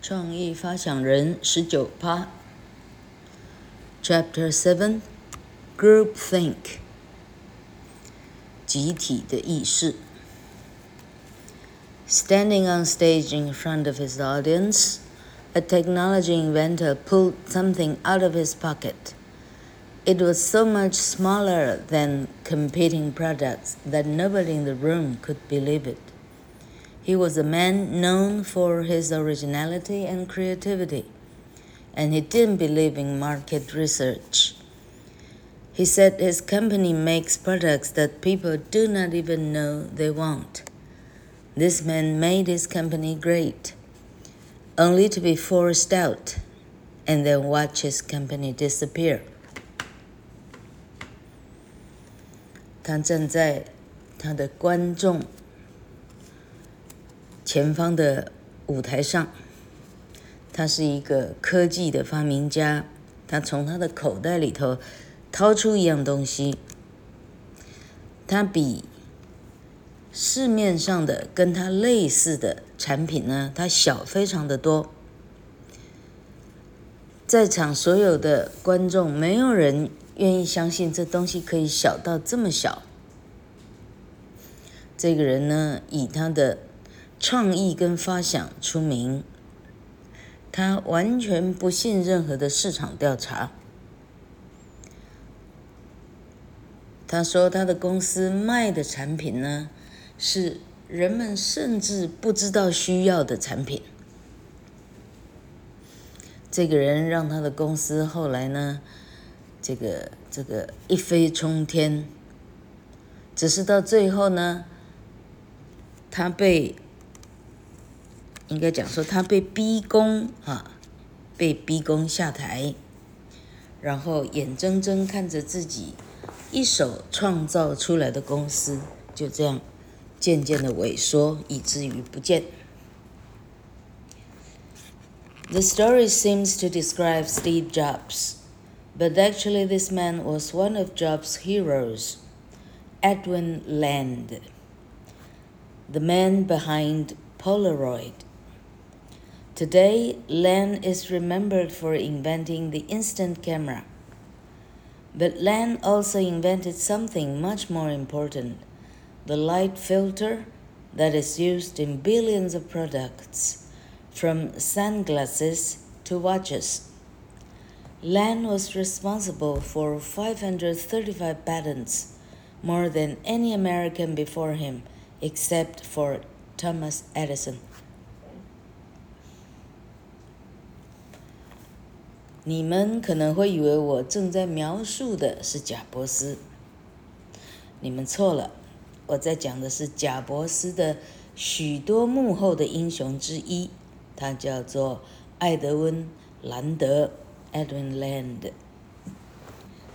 创意发想人十九趴。Chapter Seven, Groupthink，集体的意识。Standing on stage in front of his audience, a technology inventor pulled something out of his pocket. It was so much smaller than competing products that nobody in the room could believe it. He was a man known for his originality and creativity, and he didn't believe in market research. He said his company makes products that people do not even know they want. This man made his company great, only to be forced out and then watch his company disappear. 他站在他的观众 前方的舞台上，他是一个科技的发明家。他从他的口袋里头掏出一样东西，他比市面上的跟他类似的产品呢，它小非常的多。在场所有的观众，没有人愿意相信这东西可以小到这么小。这个人呢，以他的创意跟发想出名。他完全不信任何的市场调查。他说他的公司卖的产品呢，是人们甚至不知道需要的产品。这个人让他的公司后来呢，这个这个一飞冲天。只是到最后呢，他被应该讲说他被逼宫啊，被逼宫下台，然后眼睁睁看着自己一手创造出来的公司就这样渐渐的萎缩，以至于不见。The story seems to describe Steve Jobs, but actually this man was one of Jobs' heroes, Edwin Land, the man behind Polaroid. Today, Land is remembered for inventing the instant camera. But Land also invented something much more important, the light filter that is used in billions of products from sunglasses to watches. Land was responsible for 535 patents, more than any American before him, except for Thomas Edison. 你们可能会以为我正在描述的是贾伯斯，你们错了，我在讲的是贾伯斯的许多幕后的英雄之一。他叫做艾德温·兰德 （Edwin Land），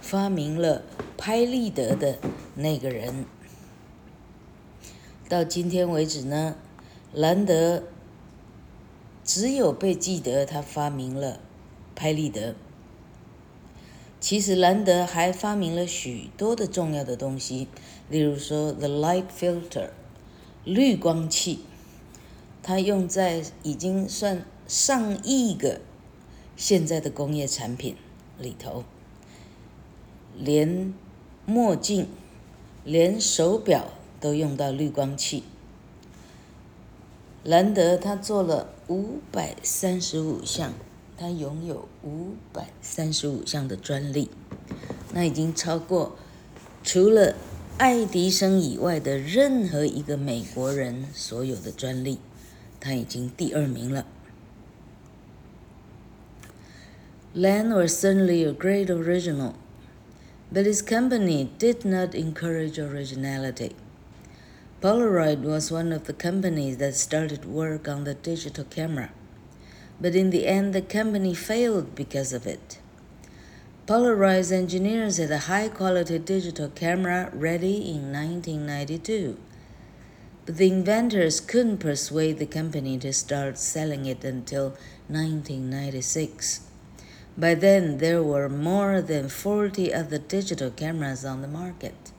发明了拍立得的那个人。到今天为止呢，兰德只有被记得他发明了拍立得。其实兰德还发明了许多的重要的东西，例如说 “the light filter” 滤光器。它用在已经算上亿个现在的工业产品里头，连墨镜、连手表都用到滤光器。兰德他做了五百三十五项，他拥有五百三十五项的专利，那已经超过除了爱迪生以外的任何一个美国人所有的专利。他已经第二名了。Land was certainly a great original, but his company did not encourage originality. Polaroid was one of the companies that started work on the digital camera, but in the end, the company failed because of it. Polaroid's engineers had a high-quality digital camera ready in 1992. But the inventors couldn't persuade the company to start selling it until 1996. By then, there were more than 40 other digital cameras on the market.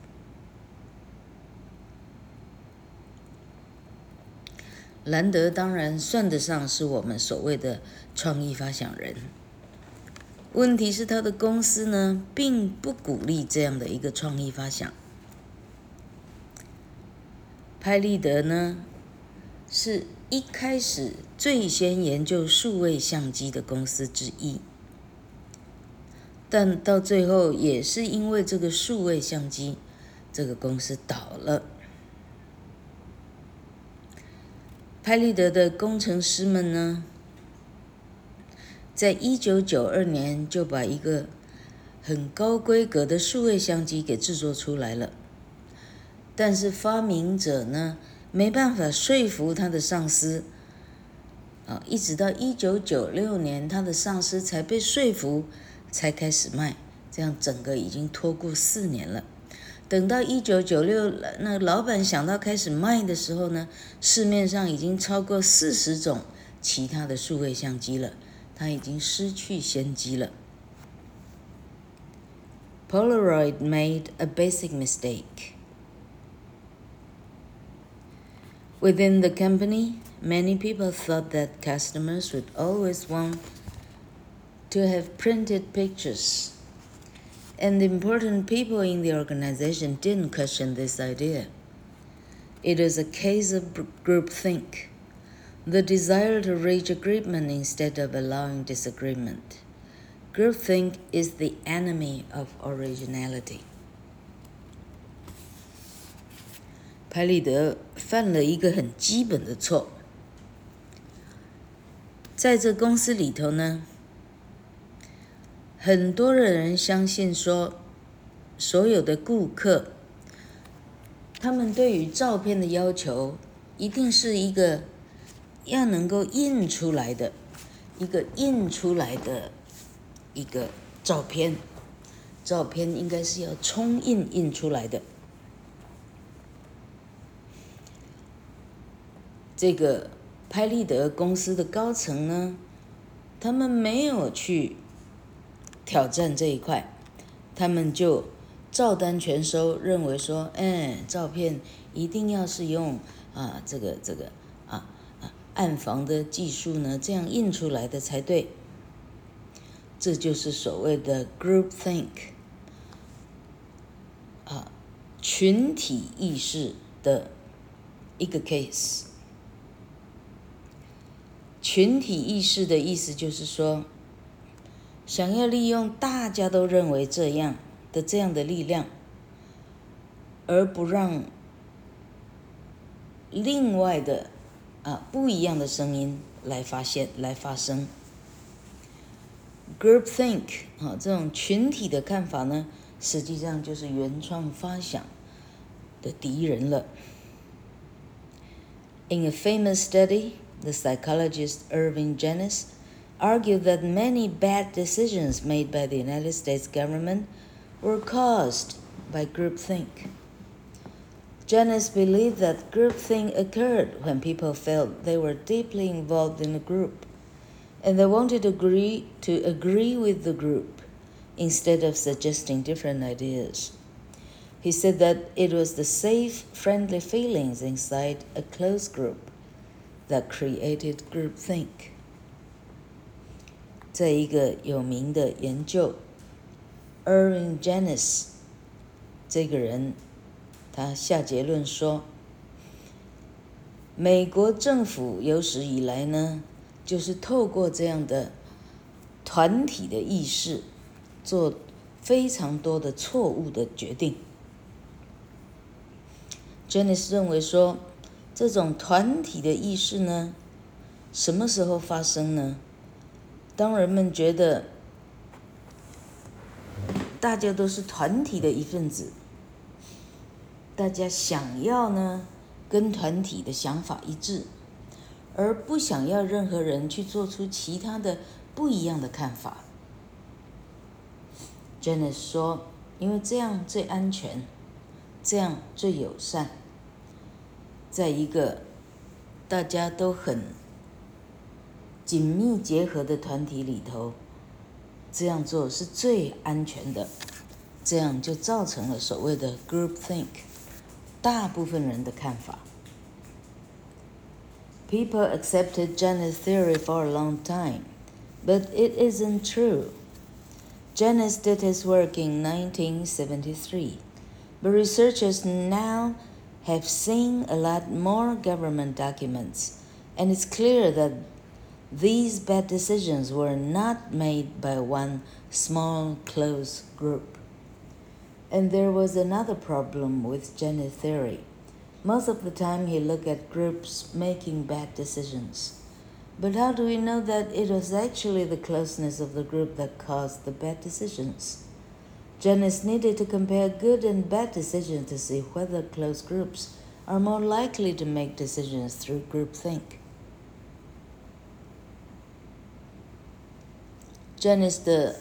兰德当然算得上是我们所谓的创意发想人。问题是他的公司呢，并不鼓励这样的一个创意发想。拍立得呢，是一开始最先研究数位相机的公司之一，但到最后也是因为这个数位相机，这个公司倒了。拍立得的工程师们呢，在一九九二年就把一个很高规格的数位相机给制作出来了。但是发明者呢，没办法说服他的上司，啊，一直到一九九六年，他的上司才被说服，才开始卖。这样整个已经拖过四年了。等到一九九六，那老板想到开始卖的时候呢，市面上已经超过四十种其他的数位相机了，他已经失去先机了。Polaroid made a basic mistake. Within the company, many people thought that customers would always want to have printed pictures, and the important people in the organization didn't question this idea. It is a case of groupthink, the desire to reach agreement instead of allowing disagreement. Groupthink is the enemy of originality. 拍立得犯了一个很基本的错，在这公司里头呢， 很多的人相信说，所有的顾客，他们对于照片的要求，一定是一个要能够印出来的，一个印出来的一个照片，照片应该是要冲印印出来的。这个拍立得公司的高层呢，他们没有去挑战这一块，他们就照单全收，认为说，哎，照片一定要是用啊这个这个啊啊暗房的技术呢，这样印出来的才对。这就是所谓的 groupthink，啊，群体意识的一个 case。群体意识的意思就是说，想要利用大家都认为这样的这样的力量，而不让另外的啊不一样的声音来发现来发声。Groupthink 啊，这种群体的看法呢，实际上就是原创发想的敌人了。In a famous study. The psychologist Irving Janis argued that many bad decisions made by the United States government were caused by groupthink. Janis believed that groupthink occurred when people felt they were deeply involved in a group and they wanted to agree, to agree with the group instead of suggesting different ideas. He said that it was the safe, friendly feelings inside a close group that created groupthink。在一个有名的研究，Erin Janis 这个人，他下结论说，美国政府有史以来呢，就是透过这样的团体的意识，做非常多的错误的决定。Janis 认为说。这种团体的意识呢，什么时候发生呢？当人们觉得大家都是团体的一份子，大家想要呢跟团体的想法一致，而不想要任何人去做出其他的不一样的看法。Janis 说：“因为这样最安全，这样最友善。”在一个大家都很紧密结合的团体里头，这样做是最安全的，这样就造成了所谓的 groupthink，大部分人的看法。 People accepted Janus theory for a long time, but it isn't true. Janus did his work in 1973, but researchers now have seen a lot more government documents, and it's clear that these bad decisions were not made by one small, close group. And there was another problem with Janus theory. Most of the time, he looked at groups making bad decisions. But how do we know that it was actually the closeness of the group that caused the bad decisions? Janus needed to compare good and bad decisions to see whether close groups are more likely to make decisions through groupthink. Janus 的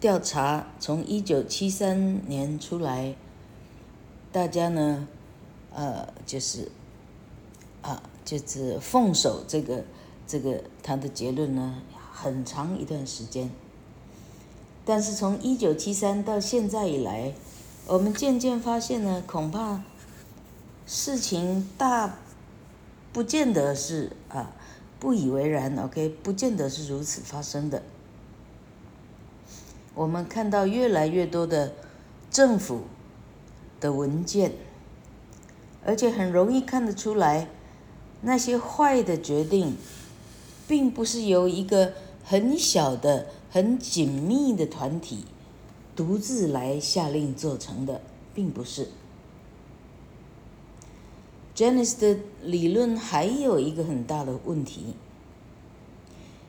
调查从一九七三年出来，大家呢？呃，就是啊，就是奉守这个这个他的结论呢，很长一段时间。但是从一九七三到现在以来，我们渐渐发现呢，恐怕事情大不见得是啊不以为然，OK，不见得是如此发生的。我们看到越来越多的政府的文件。而且很容易看得出来，那些坏的决定，并不是由一个很小的、很紧密的团体独自来下令做成的，并不是。Janice 的理论还有一个很大的问题，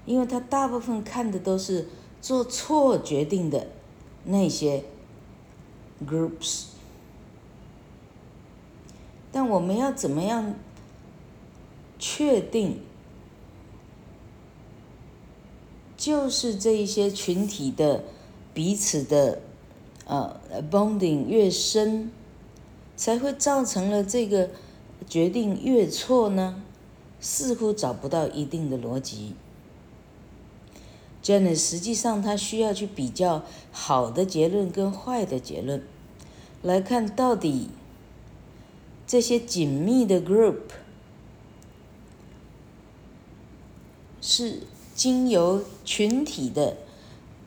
因为他大部分看的都是做错决定的那些 groups。但我们要怎么样确定，就是这一些群体的彼此的呃 bonding 越深，才会造成了这个决定越错呢？似乎找不到一定的逻辑。Jane 实际上他需要去比较好的结论跟坏的结论，来看到底。这些紧密的 group 是经由群体的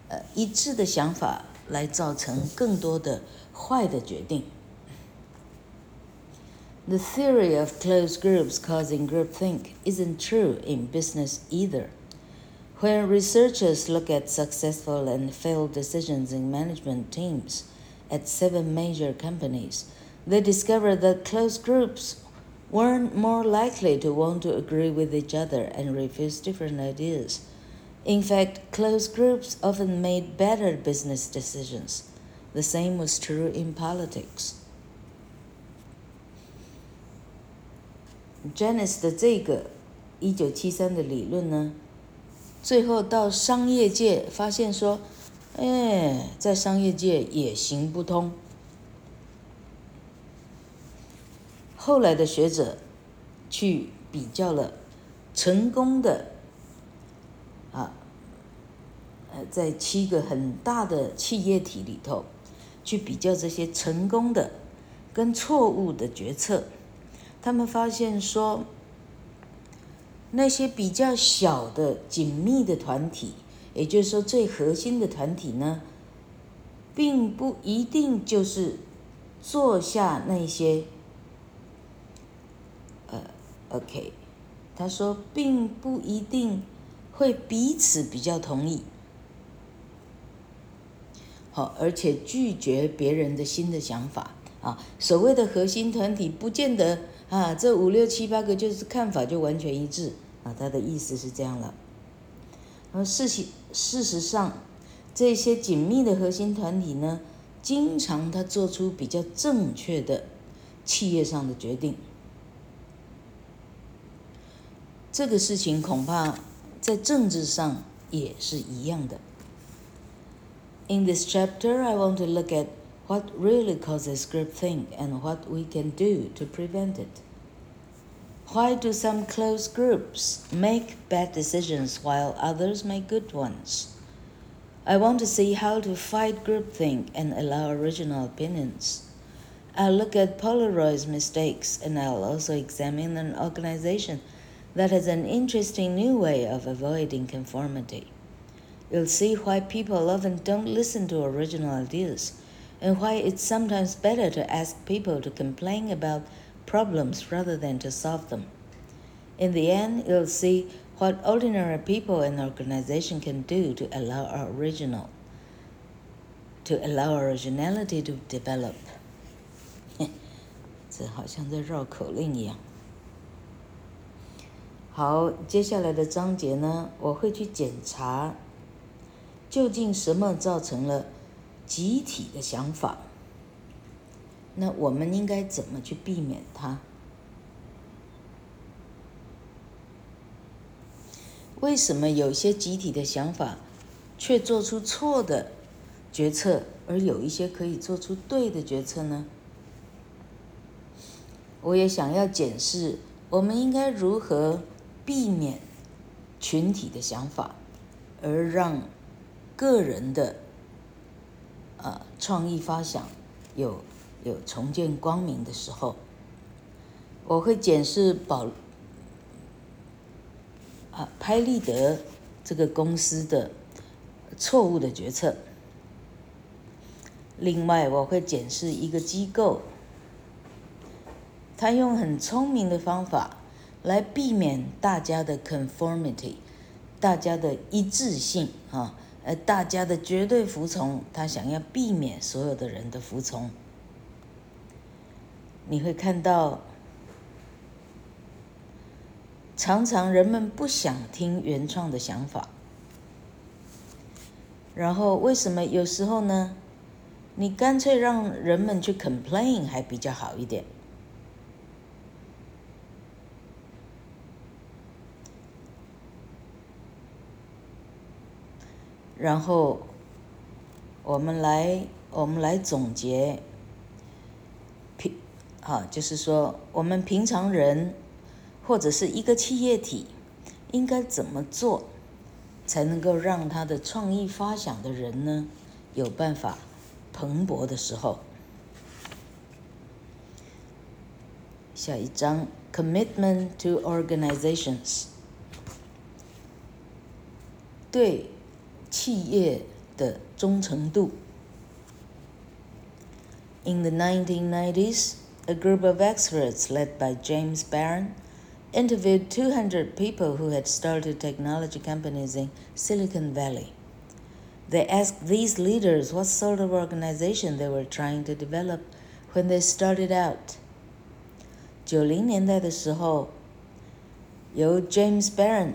呃一致的想法来造成更多的坏的决定。The theory of closed groups causing groupthink isn't true in business either. When researchers look at successful and failed decisions in management teams at seven major companies, they discover that closed groups weren't more likely to want to agree with each other and refuse different ideas. In fact, closed groups often made better business decisions. The same was true in politics. Janus 的这个一九七三的理论呢，最后到商业界发现说，哎，在商业界也行不通。后来的学者去比较了成功的啊，呃，在七个很大的企业体里头，去比较这些成功的跟错误的决策，他们发现说，那些比较小的紧密的团体，也就是说最核心的团体呢，并不一定就是做下那些。呃 OK，他说并不一定会彼此比较同意，好，而且拒绝别人的新的想法啊。所谓的核心团体，不见得啊，这五六七八个就是看法就完全一致啊。他的意思是这样了。而事实事实上，这些紧密的核心团体呢，经常他做出比较正确的企业上的决定。这个事情恐怕在政治上也是一样的。In this chapter, I want to look at what really causes groupthink and what we can do to prevent it. Why do some close groups make bad decisions while others make good ones? I want to see how to fight groupthink and allow original opinions. I'll look at Polaroid's mistakes and I'll also examine an organization that has an interesting new way of avoiding conformity. You'll see why people often don't listen to original ideas and why it's sometimes better to ask people to complain about problems rather than to solve them. In the end, you'll see what ordinary people and organization can do to allow original to allow originality to develop. 这好像在绕口令一样。好，接下来的章节呢，我会去检查，究竟什么造成了 集体的想法？那我们应该怎么去避免它？为什么有些集体的想法却做出错的决策，而有一些可以做出对的决策呢？我也想要检视，我们应该如何避免群体的想法，而让个人的呃创意发想有有重见光明的时候，我会检视保啊拍立得这个公司的错误的决策。另外，我会检视一个机构。他用很聪明的方法来避免大家的 conformity，大家的一致性啊，呃，大家的绝对服从。他想要避免所有的人的服从。你会看到，常常人们不想听原创的想法。然后为什么有时候呢？你干脆让人们去 complain 还比较好一点。然后，我们来我们来总结，平，啊，就是说，我们平常人或者是一个企业体，应该怎么做，才能够让他的创意发想的人呢，有办法蓬勃的时候。下一章，commitment to organizations，对。企业的忠诚度。In the 1990s, a group of experts led by James Barron interviewed 200 people who had started technology companies in Silicon Valley. They asked these leaders what sort of organization they were trying to develop when they started out. 九零年代的时候，由 James Barron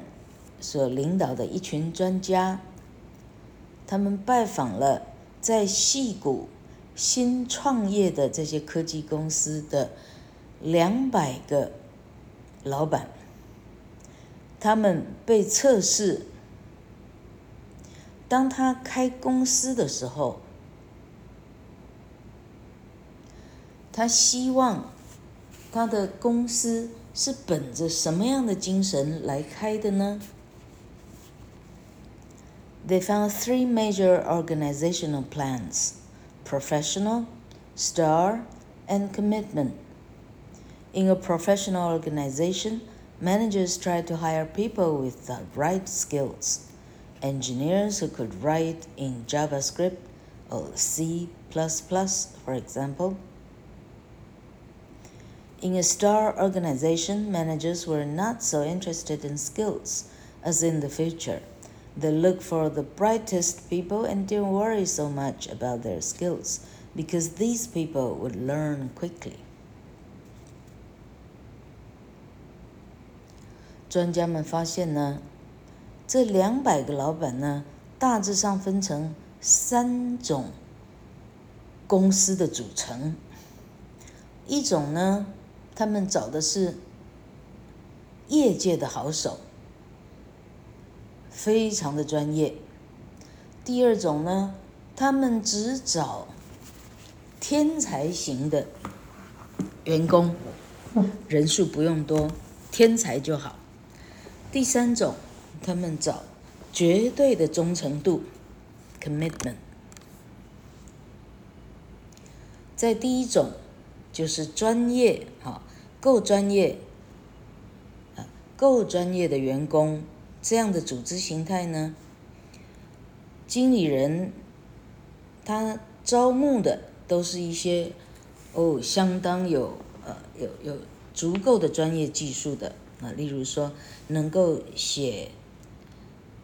所领导的一群专家。 他们拜访了在矽谷新创业的这些科技公司的两百个老板，他们被测试，当他开公司的时候，他希望他的公司是本着什么样的精神来开的呢？？They found three major organizational plans professional, star, and commitment. In a professional organization, managers try to hire people with the right skills engineers who could write in JavaScript or C, for example. In a star organization, managers were not so interested in skills as in the future. They look for the brightest people and don't worry so much about their skills because these people would learn quickly. 专家们发现呢，这两百个老板呢，大致上分成三种公司的组成。一种呢，他们找的是业界的好手。非常的专业。第二种呢，他们只找天才型的员工，人数不用多，天才就好。第三种，他们找绝对的忠诚度，commitment。在第一种，就是专业哈，够专业啊，够专业的员工这样的组织形态呢，经理人他招募的都是一些哦，相当有呃有有足够的专业技术的啊，例如说能够写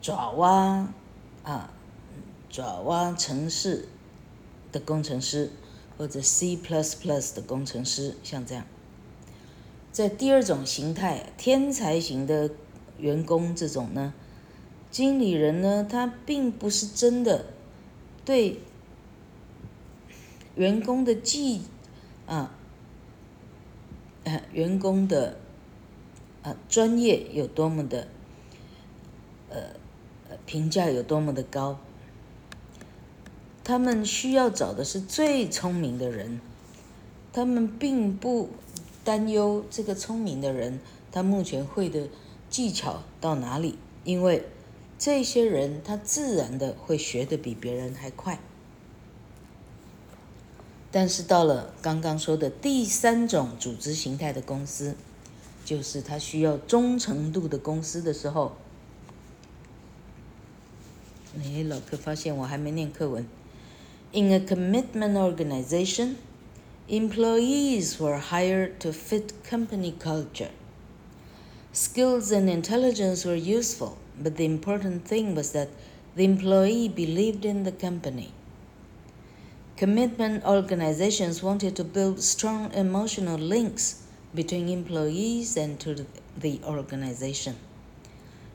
爪哇啊爪哇程式的工程师。或者 C++ 的工程师，像这样，在第二种形态，天才型的员工这种呢，经理人呢，他并不是真的对员工的技啊，员工的啊专业有多么的呃评价有多么的高。他们需要找的是最聪明的人，他们并不担忧这个聪明的人他目前会的技巧到哪里，因为这些人他自然的会学得比别人还快。但是到了刚刚说的第三种组织形态的公司，就是他需要忠诚度的公司的时候，哎，老客发现我还没念课文。In a commitment organization, employees were hired to fit company culture. Skills and intelligence were useful, but the important thing was that the employee believed in the company. Commitment organizations wanted to build strong emotional links between employees and to the organization.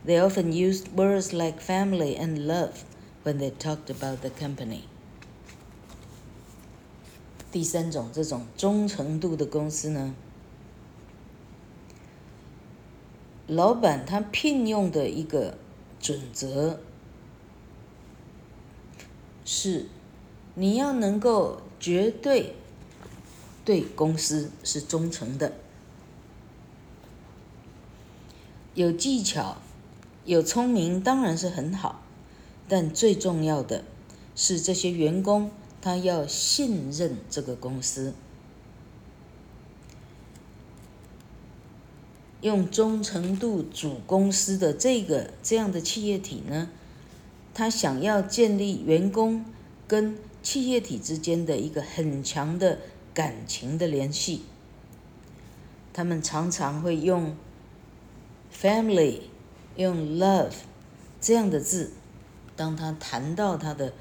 They often used words like family and love when they talked about the company. 第三种这种忠诚度的公司呢， 老板他聘用的一个准则是，你要能够绝对对公司是忠诚的，有技巧、有聪明当然是很好，但最重要的是这些员工。他要信任这个公司，用忠诚度主公司的这个这样的企业体呢，他想要建立员工跟企业体之间的一个很强的感情的联系。他们常常会用 family、用 love 这样的字，当他谈到他的。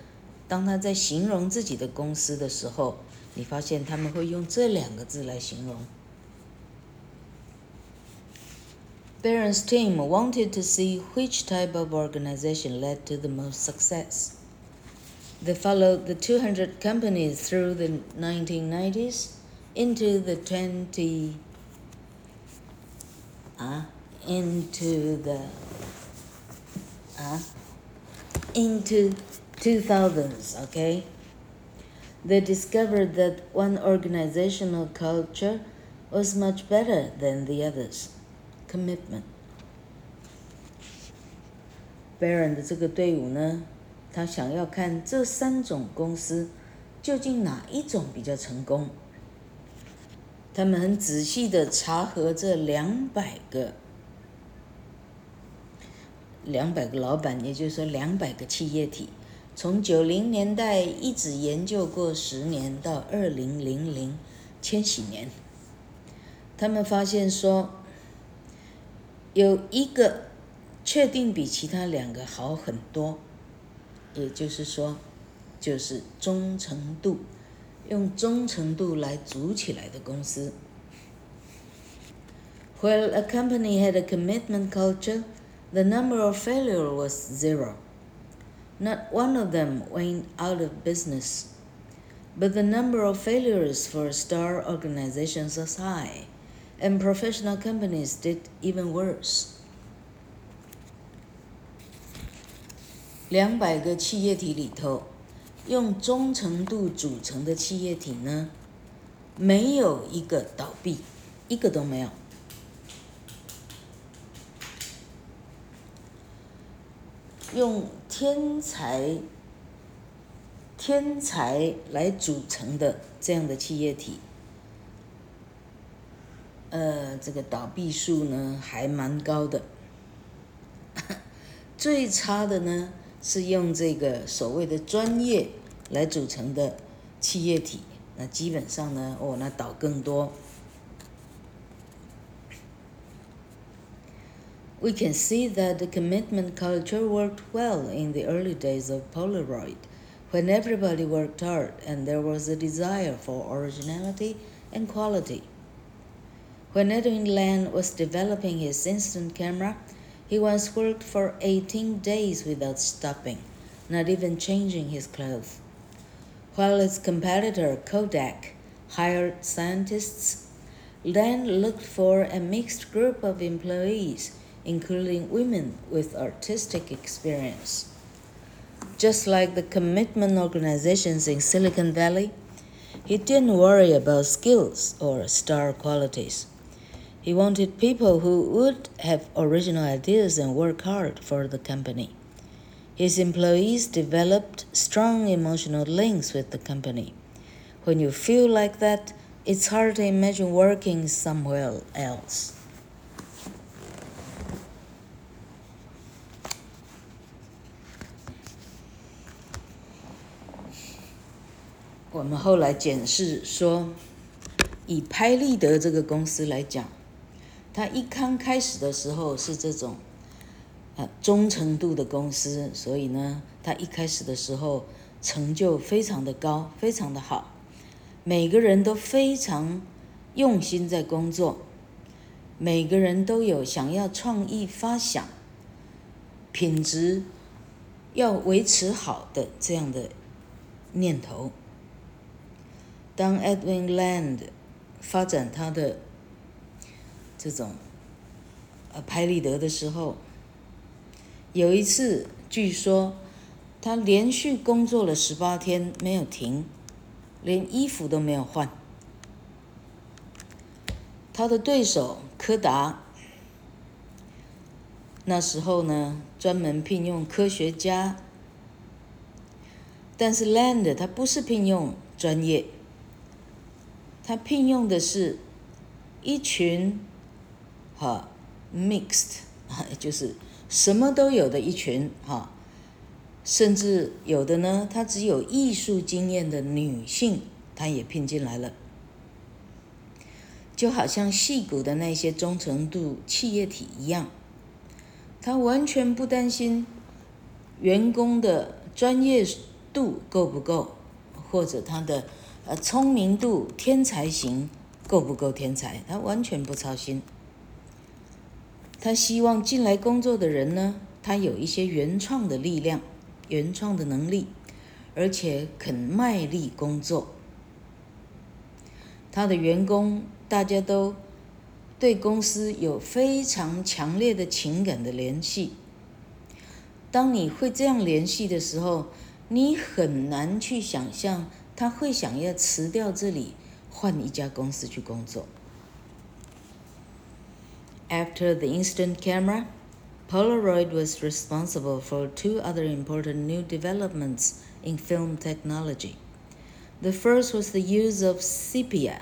当他在形容自己的公司的时候，你发现他们会用这两个字来形容。Barron's team wanted to see which type of organization led to the most success. They followed the 200 companies through the 1990s into the 20啊 uh, into the 啊 into 2000s, okay? They discovered that one organizational culture was much better than the others. Commitment. Baron 的这个队伍呢，他想要看这三种公司究竟哪一种比较成功。他们很仔细的查核这两百个两百个老板，也就是说两百个企业体。从九零年代一直研究过十年到二零零零千禧年，他们发现说，有一个确定比其他两个好很多，也就是说，就是忠诚度，用忠诚度来组起来的公司。While a company had a commitment culture, the number of failure was zero. Not one of them went out of business, but the number of failures for star organizations was high, And professional companies did even worse. 两百个企业体里头，用忠诚度组成的企业体呢，没有一个倒闭，一个都没有。用天才、天才来组成的这样的企业体，呃，这个倒闭数呢还蛮高的。最差的呢是用这个所谓的专业来组成的企业体，那基本上呢，哦，那倒更多。We can see that the commitment culture worked well in the early days of Polaroid, when everybody worked hard and there was a desire for originality and quality. When Edwin Land was developing his instant camera, he once worked for 18 days without stopping, not even changing his clothes. While his competitor Kodak hired scientists, Land looked for a mixed group of employees including women with artistic experience. Just like the commitment organizations in Silicon Valley, he didn't worry about skills or star qualities. He wanted people who would have original ideas and work hard for the company. His employees developed strong emotional links with the company. When you feel like that, it's hard to imagine working somewhere else. 我们后来检视说，以拍立得这个公司来讲， 他一刚开始的时候是这种啊忠诚度的公司，所以呢，他一开始的时候成就非常的高，非常的好，每个人都非常用心在工作，每个人都有想要创意发想，品质要维持好的这样的念头。当 Edwin Land 发展他的这种呃拍立得的时候，有一次据说他连续工作了十八天没有停，连衣服都没有换。他的对手柯达那时候呢，专门聘用科学家，但是 Land 他不是聘用专业。他聘用的是一群，哈，mixed，就是什么都有的一群，哈，甚至有的呢，他只有艺术经验的女性，他也聘进来了，就好像矽谷的那些忠诚度企业体一样，他完全不担心员工的专业度够不够，或者他的。呃，聪明度、天才型够不够天才？他完全不操心。他希望进来工作的人呢，他有一些原创的力量、原创的能力，而且肯卖力工作。他的员工大家都对公司有非常强烈的情感的联系。当你会这样联系的时候，你很难去想象。他会想要辞掉这里，换一家公司去工作。After the instant camera, Polaroid was responsible for two other important new developments in film technology. The first was the use of sepia,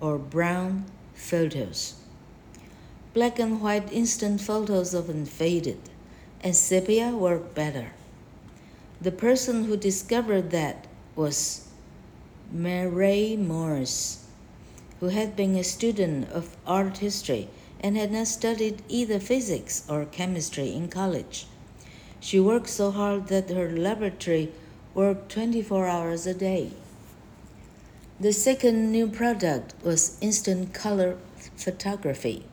or brown photos. Black and white instant photos often faded, and sepia worked better. The person who discovered that was Mary Morris, who had been a student of art history and had not studied either physics or chemistry in college. She worked so hard that her laboratory worked 24 hours a day. The second new product was instant color photography.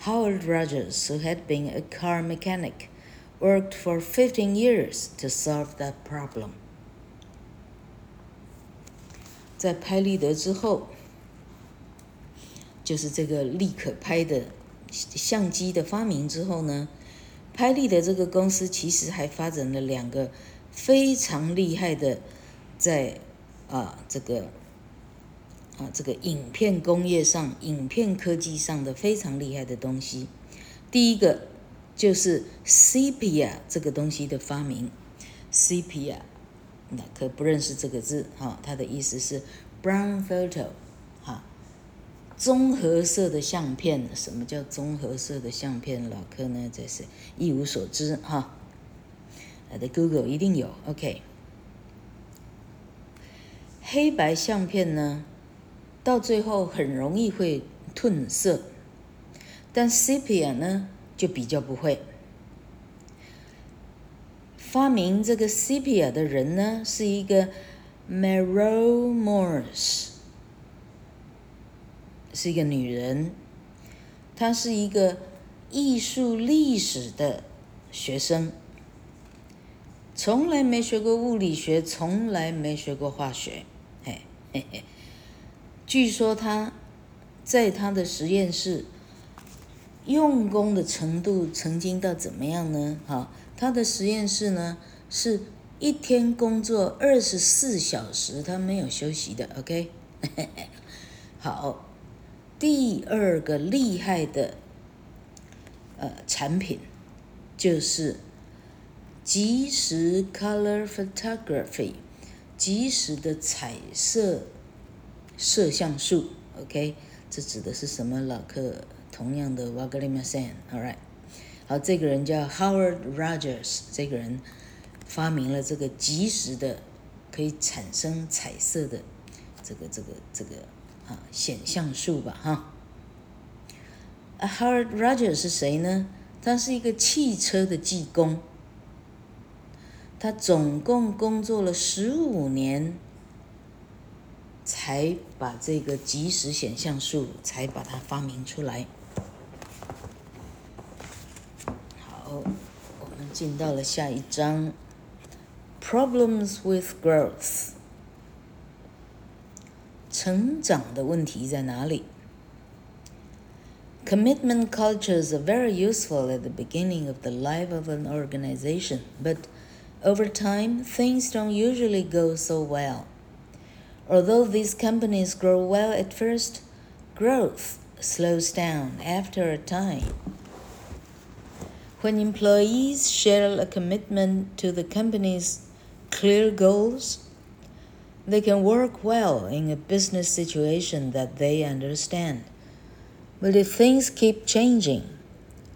Howard Rogers, who had been a car mechanic, worked for 15 years to solve that problem. 在拍立得之后， 就是这个立可拍的相机的发明之后呢，拍立得这个公司其实还发展了两个非常厉害的在，啊这个啊这个影片工业上、影片科技上的非常厉害的东西。第一个就是 sepia 这个东西的发明，sepia。那可不认识这个字哈，它的意思是 brown photo 综合色的相片，什么叫综合色的相片？老柯呢，这是一无所知哈。我的 Google 一定有，OK。黑白相片呢，到最后很容易会褪色，但 sepia 呢就比较不会。发明这个 sepia 的人呢，是一个 Merrow Morse。是一个女人，她是一个艺术历史的学生，从来没学过物理学，从来没学过化学，嘿嘿嘿。据说她在她的实验室用功的程度曾经到怎么样呢？哈，她的实验室呢是一天工作二十四小时，她没有休息的，OK，好。第二个厉害的呃产品就是即时 color photography，即时的彩色摄像术。OK，这指的是什么？老客同样的 Wakarimashita，All right，好，这个人叫 Howard Rogers，这个人发明了这个即时的可以产生彩色的这个这个这个。啊，显像术吧，哈。Howard Roger 是谁呢？他是一个汽车的技工，他总共工作了十五年，才把这个即时显像术才把它发明出来。好，我们进到了下一章，Problems with growth。成长的问题在哪里？Commitment cultures are very useful at the beginning of the life of an organization, but over time, things don't usually go so well. Although these companies grow well at first, growth slows down after a time. When employees share a commitment to the company's clear goals, they can work well in a business situation that they understand. But if things keep changing,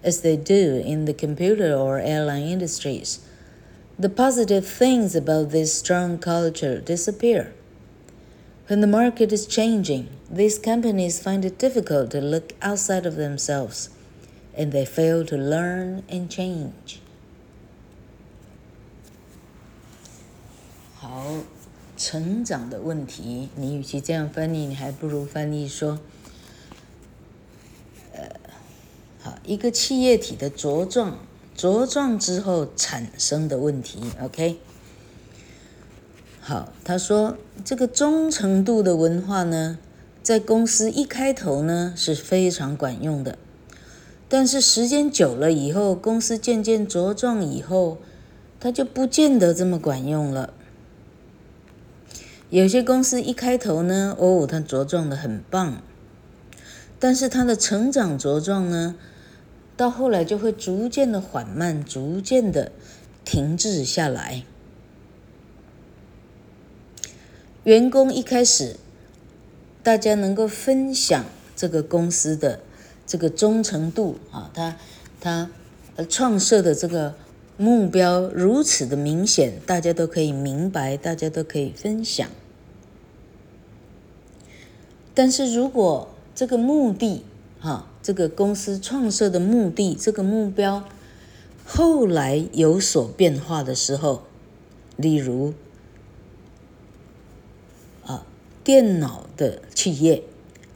as they do in the computer or airline industries, the positive things about this strong culture disappear. When the market is changing, these companies find it difficult to look outside of themselves, and they fail to learn and change. 好。成长的问题，你与其这样翻译，你还不如翻译说，呃，好，一个气液体的茁壮，茁壮之后产生的问题，OK？好，他说这个忠诚度的文化呢，在公司一开头呢是非常管用的，但是时间久了以后，公司渐渐茁壮以后，它就不见得这么管用了。有些公司一开头呢，哦，它茁壮的很棒，但是它的成长茁壮呢，到后来就会逐渐的缓慢，逐渐的停滞下来。员工一开始，大家能够分享这个公司的这个忠诚度啊，他他创设的这个目标如此的明显，大家都可以明白，大家都可以分享。但是如果这个目的，哈，这个公司创设的目的，这个目标后来有所变化的时候，例如啊，电脑的企业，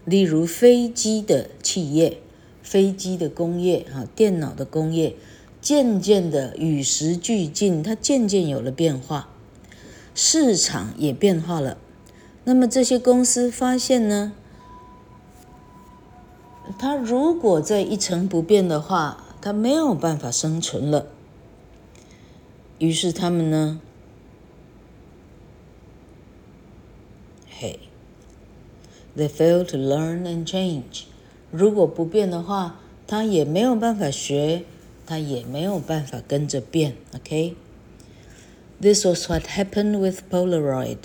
例如飞机的企业，飞机的工业，哈，电脑的工业，渐渐的与时俱进，它渐渐有了变化，市场也变化了。那么这些公司发现呢，它如果再一成不变的话，它没有办法生存了。于是他们呢，嘿，they fail to learn and change。如果不变的话，它也没有办法学，它也没有办法跟着变。OK，this was what happened with Polaroid.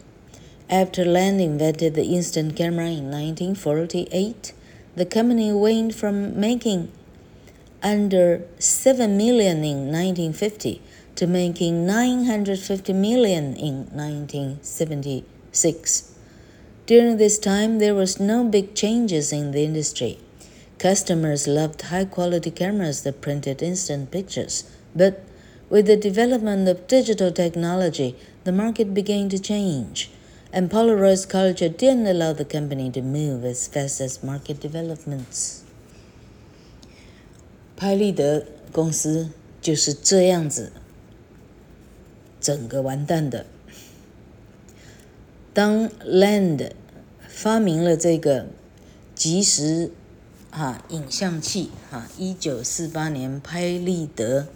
After Lam invented the instant camera in 1948, the company went from making under 7 million in 1950 to making 950 million in 1976. During this time, there was no big changes in the industry. Customers loved high-quality cameras that printed instant pictures, but with the development of digital technology, the market began to change, and Polaroid's culture didn't allow the company to move as fast as market developments. 拍立得公司就是这样子，整个完蛋的。当 Land 发明了这个即时哈影像器哈，一九四八年拍立得。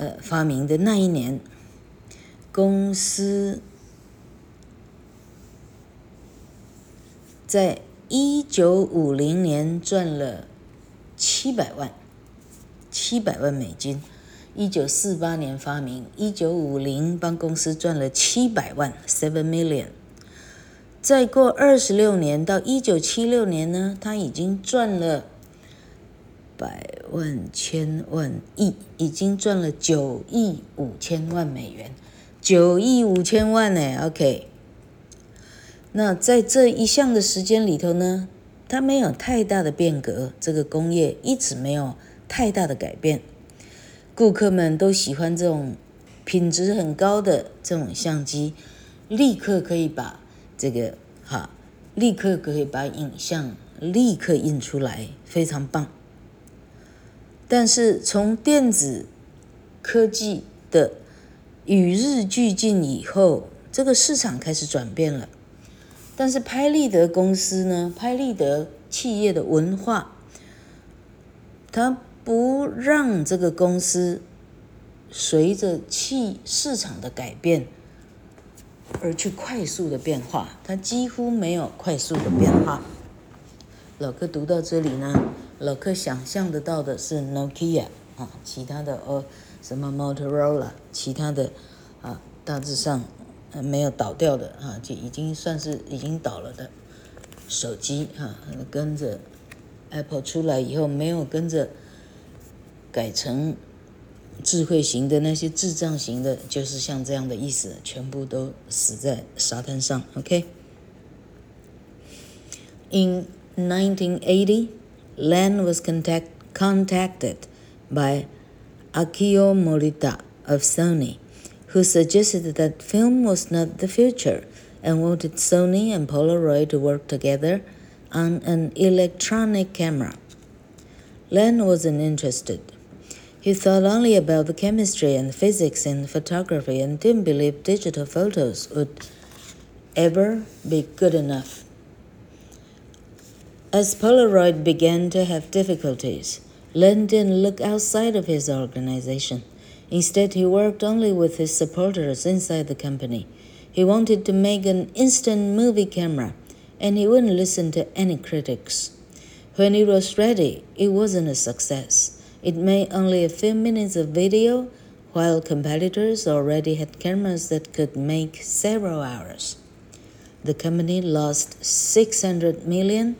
呃，发明的那一年，公司 在一九五零年赚了七百万，七百万美金。一九四八年发明，一九五零帮公司赚了七百万 （seven million）。再过二十六年，到一九七六年呢，他已经赚了。百万、千万、亿，已经赚了九亿五千万美元，九亿五千万呢？OK。那在这一项的时间里头呢，它没有太大的变革，这个工业一直没有太大的改变。顾客们都喜欢这种品质很高的这种相机，立刻可以把这个哈，立刻可以把影像立刻印出来，非常棒。但是从电子科技的与日俱进以后，这个市场开始转变了。但是拍立得公司呢，拍立得企业的文化，它不让这个公司随着汽市场的改变而去快速的变化，它几乎没有快速的变化。老柯读到这里呢。老客想象得到的是 Nokia 啊，其他的哦，什么 Motorola，其他的啊，大致上没有倒掉的啊，就已经算是已经倒了的手机啊，跟着 Apple 出来以后，没有跟着改成智慧型的那些智障型的，就是像这样的意思，全部都死在沙滩上。OK，In、1980 Len was contact, contacted by Akio Morita of Sony, who suggested that film was not the future and wanted Sony and Polaroid to work together on an electronic camera. Len wasn't interested. He thought only about the chemistry and physics in photography and didn't believe digital photos would ever be good enough. As Polaroid began to have difficulties, Len didn't look outside of his organization. Instead, he worked only with his supporters inside the company. He wanted to make an instant movie camera, and he wouldn't listen to any critics. When it was ready, it wasn't a success. It made only a few minutes of video, while competitors already had cameras that could make several hours. The company lost 600 million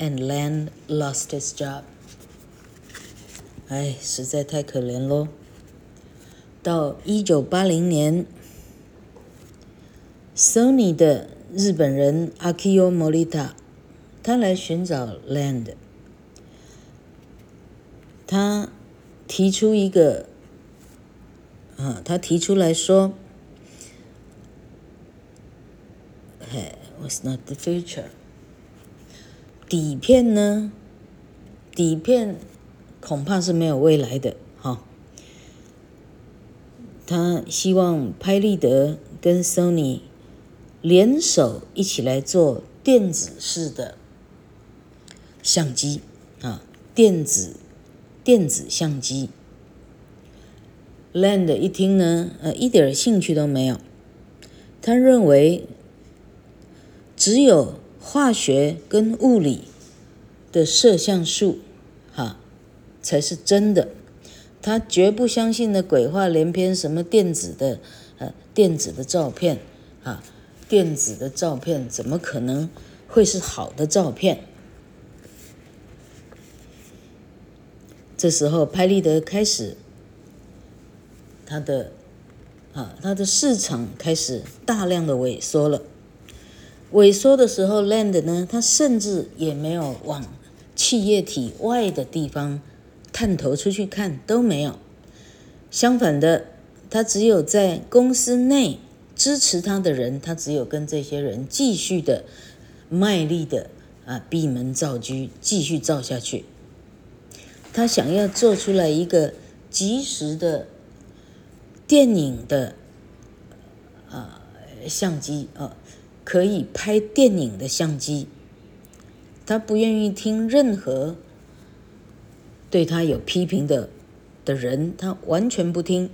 And Len lost his job。哎，实在太可怜喽。 到一九八零年，Sony 的日本人 Akio Morita，他来寻找 Land，他提出一个，啊，他提出来说，哎，was not the future。底片呢？底片恐怕是没有未来的哈。他希望拍立得跟 Sony 联手一起来做电子式的相机啊，电子电子相机。Land 一听呢，呃，一点兴趣都没有。他认为只有。化学跟物理的摄像术，哈，才是真的。他绝不相信的鬼话连篇，什么电子的，呃，电子的照片，啊，电子的照片怎么可能会是好的照片？这时候拍立得开始，它的啊，它的市场开始大量的萎缩了。萎缩的时候，Land 呢，它甚至也没有往企业体外的地方探头出去看，都没有。相反的，他只有在公司内支持他的人，他只有跟这些人继续的卖力的啊闭门造车，继续造下去。他想要做出来一个即时的电影的啊相机啊，可以拍电影的相机。他不愿意听任何对他有批评的的人，他完全不听。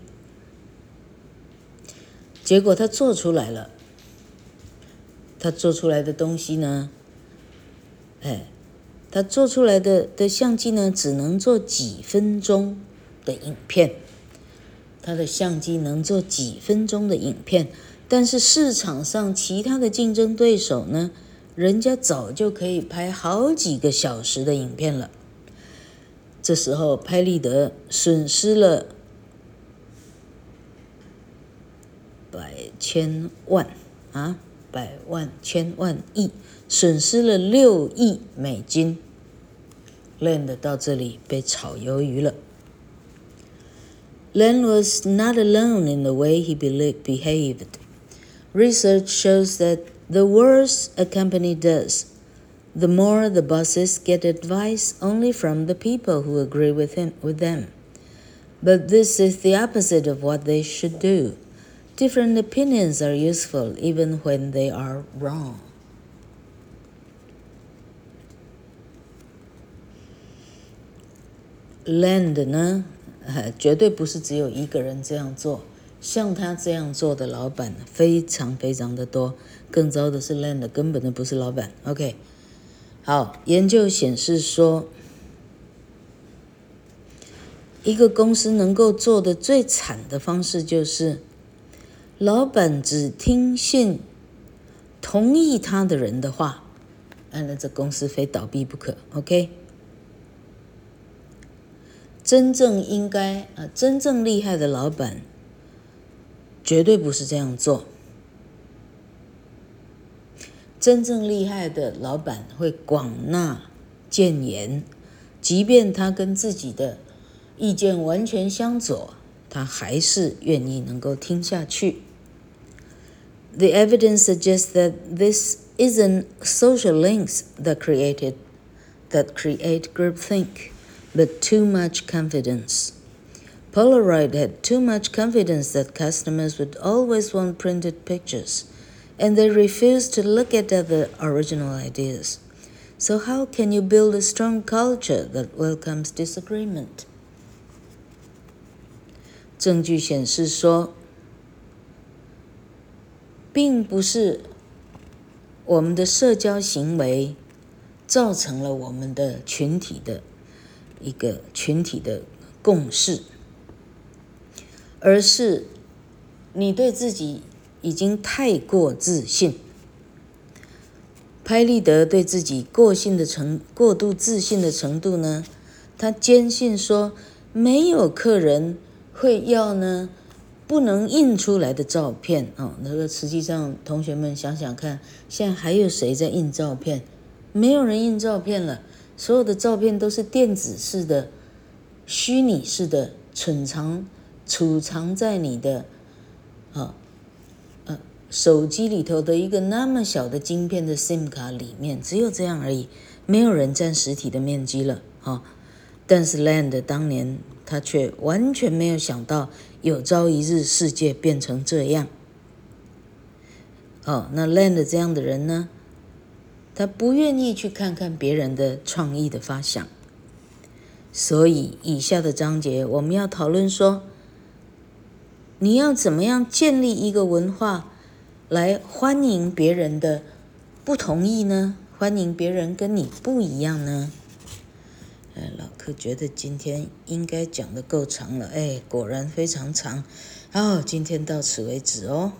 结果他做出来了，他做出来的东西呢，哎。他做出来的的相机呢，只能做几分钟的影片。他的相机能做几分钟的影片，但是市场上其他的竞争对手呢，人家早就可以拍好几个小时的影片了。这时候拍立得损失了百千万啊！百万、千万、亿，损失了六亿美金。Land 到这里被炒鱿鱼了。Land was not alone in the way he behaved. Research shows that the worse a company does, the more the bosses get advice only from the people who agree with him with them. But this is the opposite of what they should do. Different opinions are useful even when they are wrong. Land 呢，绝对不是只有一个人这样做，像他这样做的老板非常非常的多。更糟的是，Land 根本就不是老板。OK， 好，研究显示说，一个公司能够做的最惨的方式就是。老板只听信同意他的人的话，那这公司非倒闭不可。OK，真正应该啊，真正厉害的老板绝对不是这样做。真正厉害的老板会广纳谏言，即便他跟自己的意见完全相左，他还是愿意能够听下去。The evidence suggests that this isn't social links that created that create groupthink, but too much confidence. Polaroid had too much confidence that customers would always want printed pictures, and they refuse to look at the original ideas. So how can you build a strong culture that welcomes disagreement? 证据显示说。并不是我们的社交行为造成了我们的群体的一个群体的共识，而是你对自己已经太过自信。拍立得对自己过信的程过度自信的程度呢，他坚信说没有客人会要呢。不能印出来的照片哦，那个实际上，同学们想想看，现在还有谁在印照片？没有人印照片了，所有的照片都是电子式的、虚拟式的，存藏、储藏在你的啊手机里头的一个那么小的晶片的 SIM 卡里面，只有这样而已，没有人占实体的面积了啊。但是 Land 当年他却完全没有想到。有朝一日，世界变成这样。哦，那 Land 这样的人呢？他不愿意去看看别人的创意的发想。所以，以下的章节我们要讨论说，你要怎么样建立一个文化，来欢迎别人的不同意呢？欢迎别人跟你不一样呢？哎，老柯觉得今天应该讲的够长了，哎，果然非常长，好，今天到此为止哦。